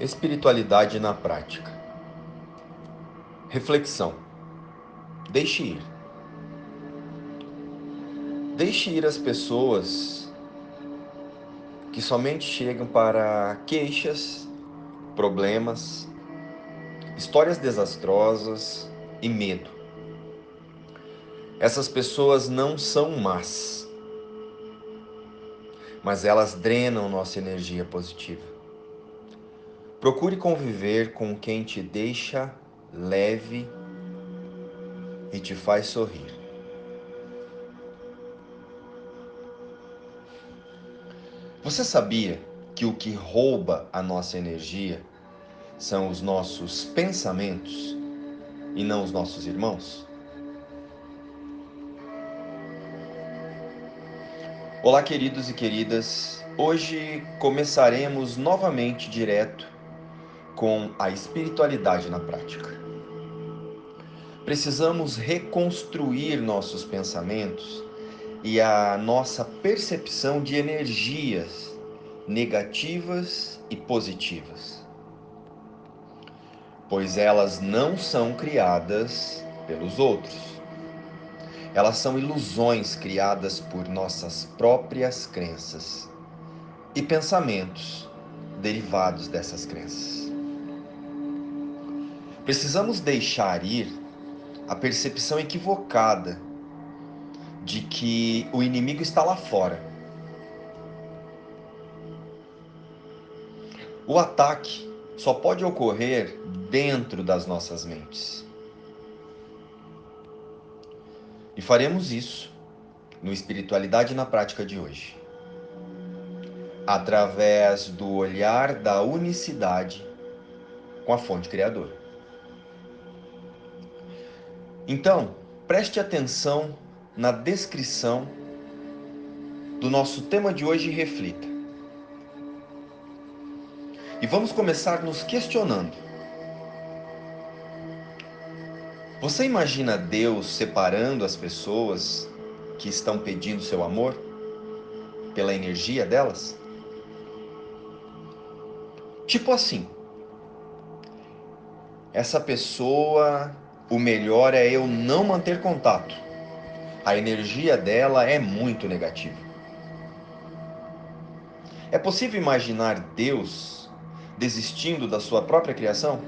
Espiritualidade na prática. Reflexão. Deixe ir. Deixe ir as pessoas que somente chegam para queixas, problemas, histórias desastrosas e medo. Essas pessoas não são más, mas elas drenam nossa energia positiva. Procure conviver com quem te deixa leve e te faz sorrir. Você sabia que o que rouba a nossa energia são os nossos pensamentos e não os nossos irmãos? Olá, queridos e queridas. Hoje começaremos novamente direto com a espiritualidade na prática. Precisamos reconstruir nossos pensamentos e a nossa percepção de energias negativas e positivas, pois elas não são criadas pelos outros. Elas são ilusões criadas por nossas próprias crenças e pensamentos derivados dessas crenças. Precisamos deixar ir a percepção equivocada de que o inimigo está lá fora. O ataque só pode ocorrer dentro das nossas mentes. E faremos isso no Espiritualidade na Prática de hoje, através do olhar da unicidade com a fonte criadora. Então, preste atenção na descrição do nosso tema de hoje e reflita. E vamos começar nos questionando. Você imagina Deus separando as pessoas que estão pedindo seu amor pela energia delas? Tipo assim, essa pessoa o melhor é eu não manter contato. A energia dela é muito negativa. É possível imaginar Deus desistindo da sua própria criação?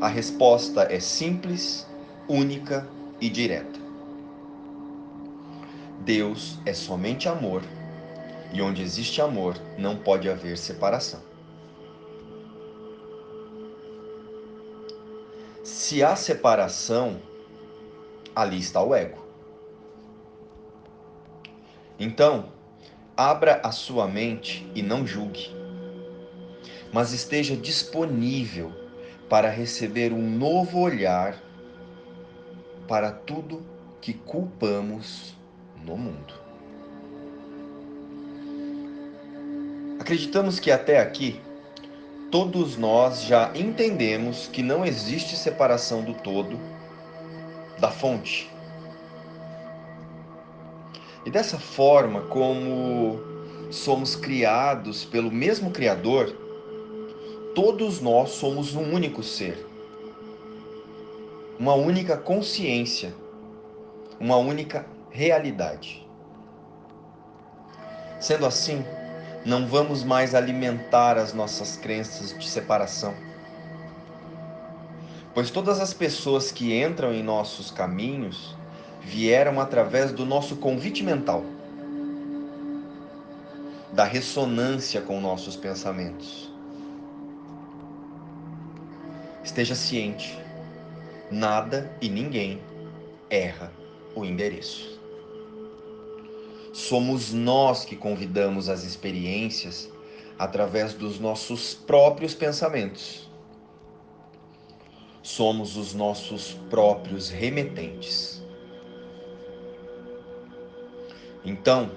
A resposta é simples, única e direta. Deus é somente amor, e onde existe amor não pode haver separação. Se há separação, ali está o ego. Então, abra a sua mente e não julgue, mas esteja disponível para receber um novo olhar para tudo que culpamos no mundo. Acreditamos que até aqui todos nós já entendemos que não existe separação do todo da fonte. E dessa forma, como somos criados pelo mesmo Criador, todos nós somos um único ser, uma única consciência, uma única realidade. Sendo assim, não vamos mais alimentar as nossas crenças de separação. Pois todas as pessoas que entram em nossos caminhos vieram através do nosso convite mental, da ressonância com nossos pensamentos. Esteja ciente, nada e ninguém erra o endereço. Somos nós que convidamos as experiências através dos nossos próprios pensamentos. Somos os nossos próprios remetentes. Então,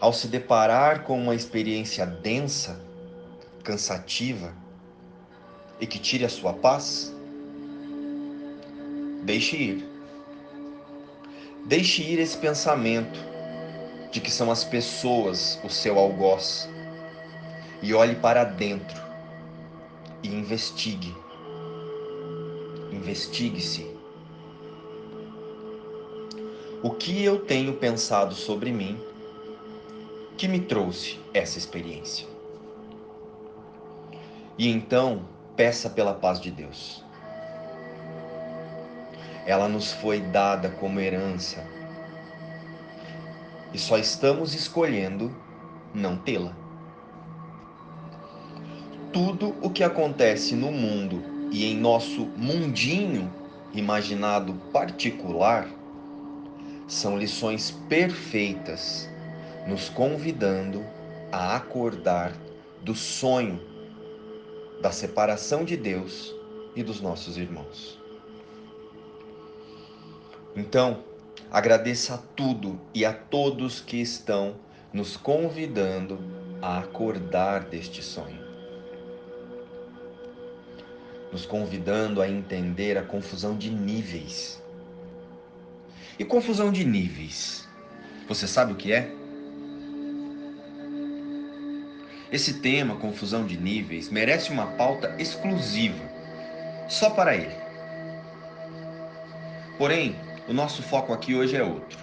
ao se deparar com uma experiência densa, cansativa e que tire a sua paz, deixe ir. Deixe ir esse pensamento de que são as pessoas o seu algoz e olhe para dentro e investigue. Investigue-se. O que eu tenho pensado sobre mim que me trouxe essa experiência? E então, peça pela paz de Deus. Ela nos foi dada como herança e só estamos escolhendo não tê-la. Tudo o que acontece no mundo e em nosso mundinho imaginado particular são lições perfeitas, nos convidando a acordar do sonho da separação de Deus e dos nossos irmãos. Então, agradeça a tudo e a todos que estão nos convidando a acordar deste sonho. Nos convidando a entender a confusão de níveis. E confusão de níveis, você sabe o que é? Esse tema, confusão de níveis, merece uma pauta exclusiva, só para ele. Porém, o nosso foco aqui hoje é outro.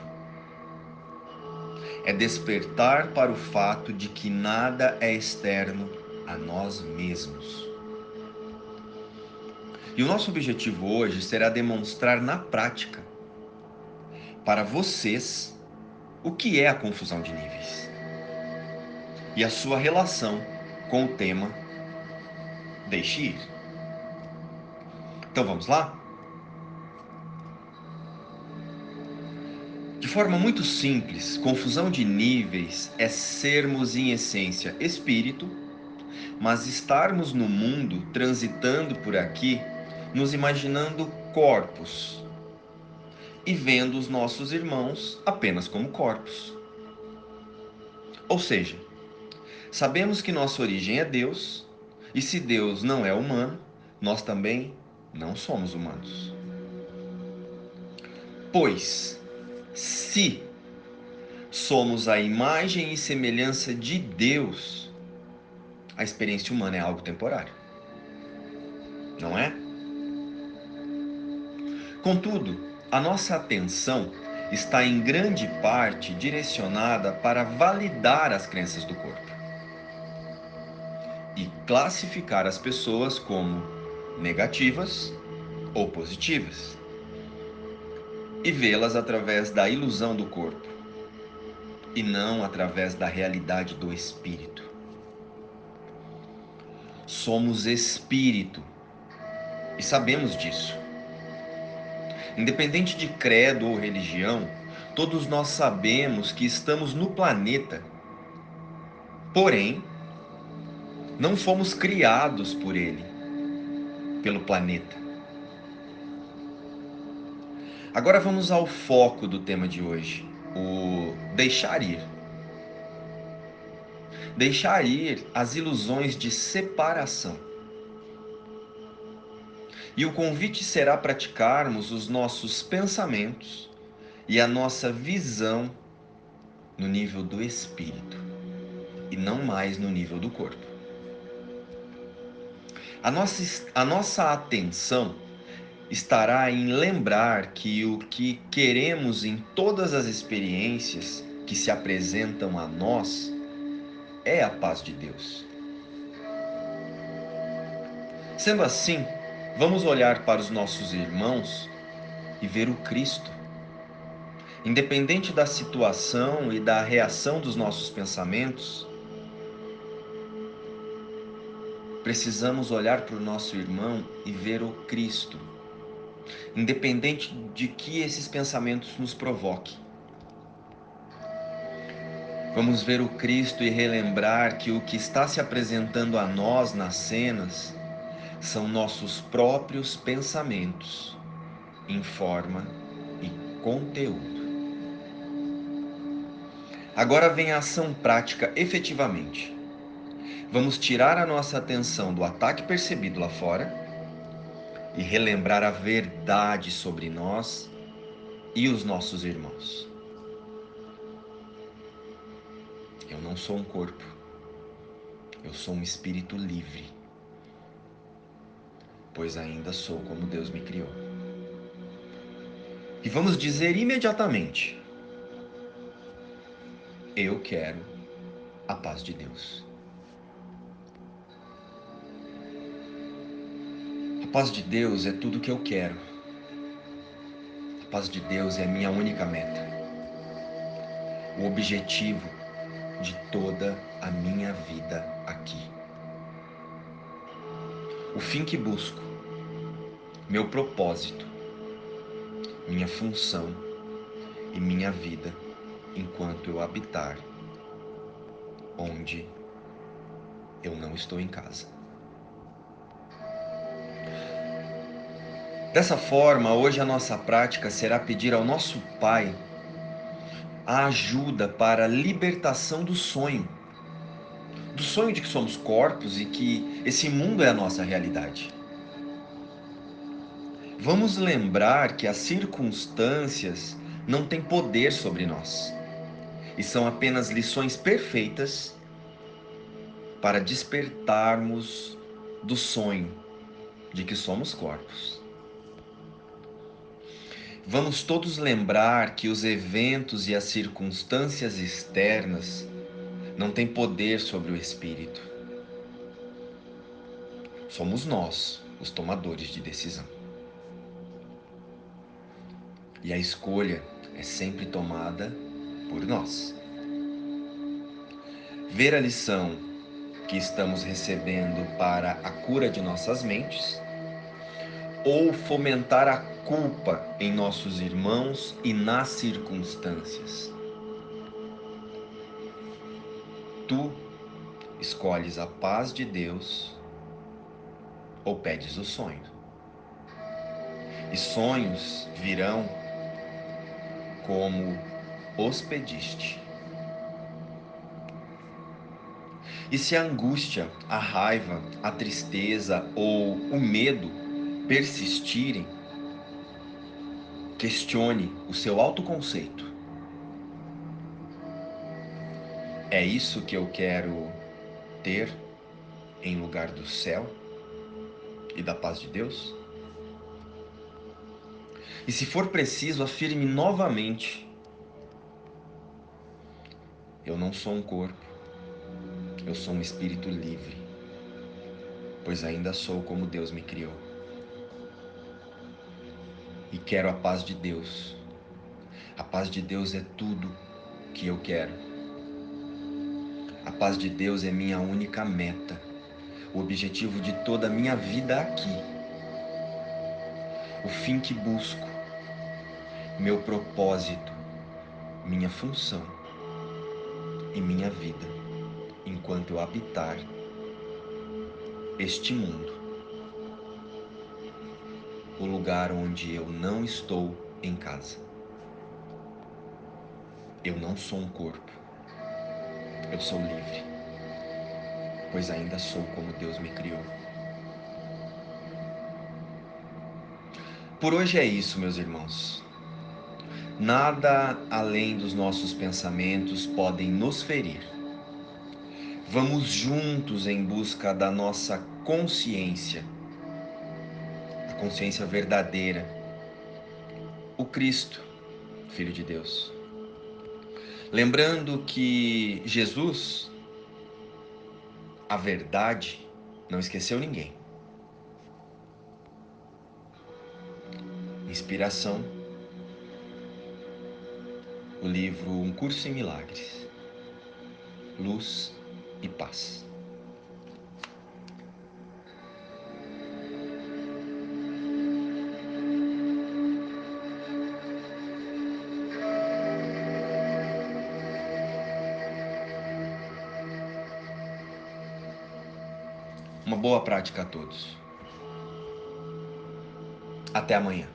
É despertar para o fato de que nada é externo a nós mesmos. E o nosso objetivo hoje será demonstrar na prática para vocês o que é a confusão de níveis e a sua relação com o tema Deixe ir. Então vamos lá? De forma muito simples, confusão de níveis é sermos em essência espírito, mas estarmos no mundo, transitando por aqui, nos imaginando corpos e vendo os nossos irmãos apenas como corpos. Ou seja, sabemos que nossa origem é Deus, e se Deus não é humano, nós também não somos humanos. Pois, se somos a imagem e semelhança de Deus, a experiência humana é algo temporário. Não é? Contudo, a nossa atenção está em grande parte direcionada para validar as crenças do corpo e classificar as pessoas como negativas ou positivas e vê-las através da ilusão do corpo e não através da realidade do espírito. Somos espírito e sabemos disso. Independente de credo ou religião, todos nós sabemos que estamos no planeta. Porém, não fomos criados por ele, pelo planeta. Agora vamos ao foco do tema de hoje, o deixar ir. Deixar ir as ilusões de separação. E o convite será praticarmos os nossos pensamentos e a nossa visão no nível do espírito e não mais no nível do corpo. A nossa, a nossa atenção estará em lembrar que o que queremos em todas as experiências que se apresentam a nós é a paz de Deus. Sendo assim, vamos olhar para os nossos irmãos e ver o Cristo. Independente da situação e da reação dos nossos pensamentos, precisamos olhar para o nosso irmão e ver o Cristo independente de que esses pensamentos nos provoquem. Vamos ver o Cristo e relembrar que o que está se apresentando a nós nas cenas são nossos próprios pensamentos em forma e conteúdo. Agora vem a ação prática efetivamente. Vamos tirar a nossa atenção do ataque percebido lá fora e relembrar a verdade sobre nós e os nossos irmãos. Eu não sou um corpo, eu sou um espírito livre. pois ainda sou como Deus me criou. E vamos dizer imediatamente: Eu quero a paz de Deus. Paz de Deus é tudo que eu quero. A paz de Deus é a minha única meta. O objetivo de toda a minha vida aqui. O fim que busco, meu propósito, minha função e minha vida enquanto eu habitar onde eu não estou em casa. Dessa forma, hoje a nossa prática será pedir ao nosso Pai a ajuda para a libertação do sonho. Do sonho de que somos corpos e que esse mundo é a nossa realidade. Vamos lembrar que as circunstâncias não têm poder sobre nós e são apenas lições perfeitas para despertarmos do sonho de que somos corpos. Vamos todos lembrar que os eventos e as circunstâncias externas não têm poder sobre o espírito. Somos nós os tomadores de decisão. E a escolha é sempre tomada por nós. Ver a lição que estamos recebendo para a cura de nossas mentes ou fomentar a culpa em nossos irmãos e nas circunstâncias. Tu escolhes a paz de Deus ou pedes o sonho. E sonhos virão como os pediste. E se a angústia, a raiva, a tristeza ou o medo persistirem, questione o seu autoconceito. É isso que eu quero ter em lugar do céu e da paz de Deus? E se for preciso, afirme novamente: Eu não sou um corpo, eu sou um espírito livre, pois ainda sou como Deus me criou. E quero a paz de Deus. A paz de Deus é tudo que eu quero. A paz de Deus é minha única meta, o objetivo de toda a minha vida aqui. O fim que busco, meu propósito, minha função e minha vida enquanto eu habitar este mundo, o lugar onde eu não estou em casa. Eu não sou um corpo, eu sou livre, pois ainda sou como Deus me criou. Por hoje é isso, meus irmãos. Nada além dos nossos pensamentos podem nos ferir. Vamos juntos em busca da nossa consciência, consciência verdadeira, o Cristo, Filho de Deus. Lembrando que Jesus, a verdade, não esqueceu ninguém. Inspiração o livro Um Curso em Milagres, Luz e Paz. Boa prática a todos. Até amanhã.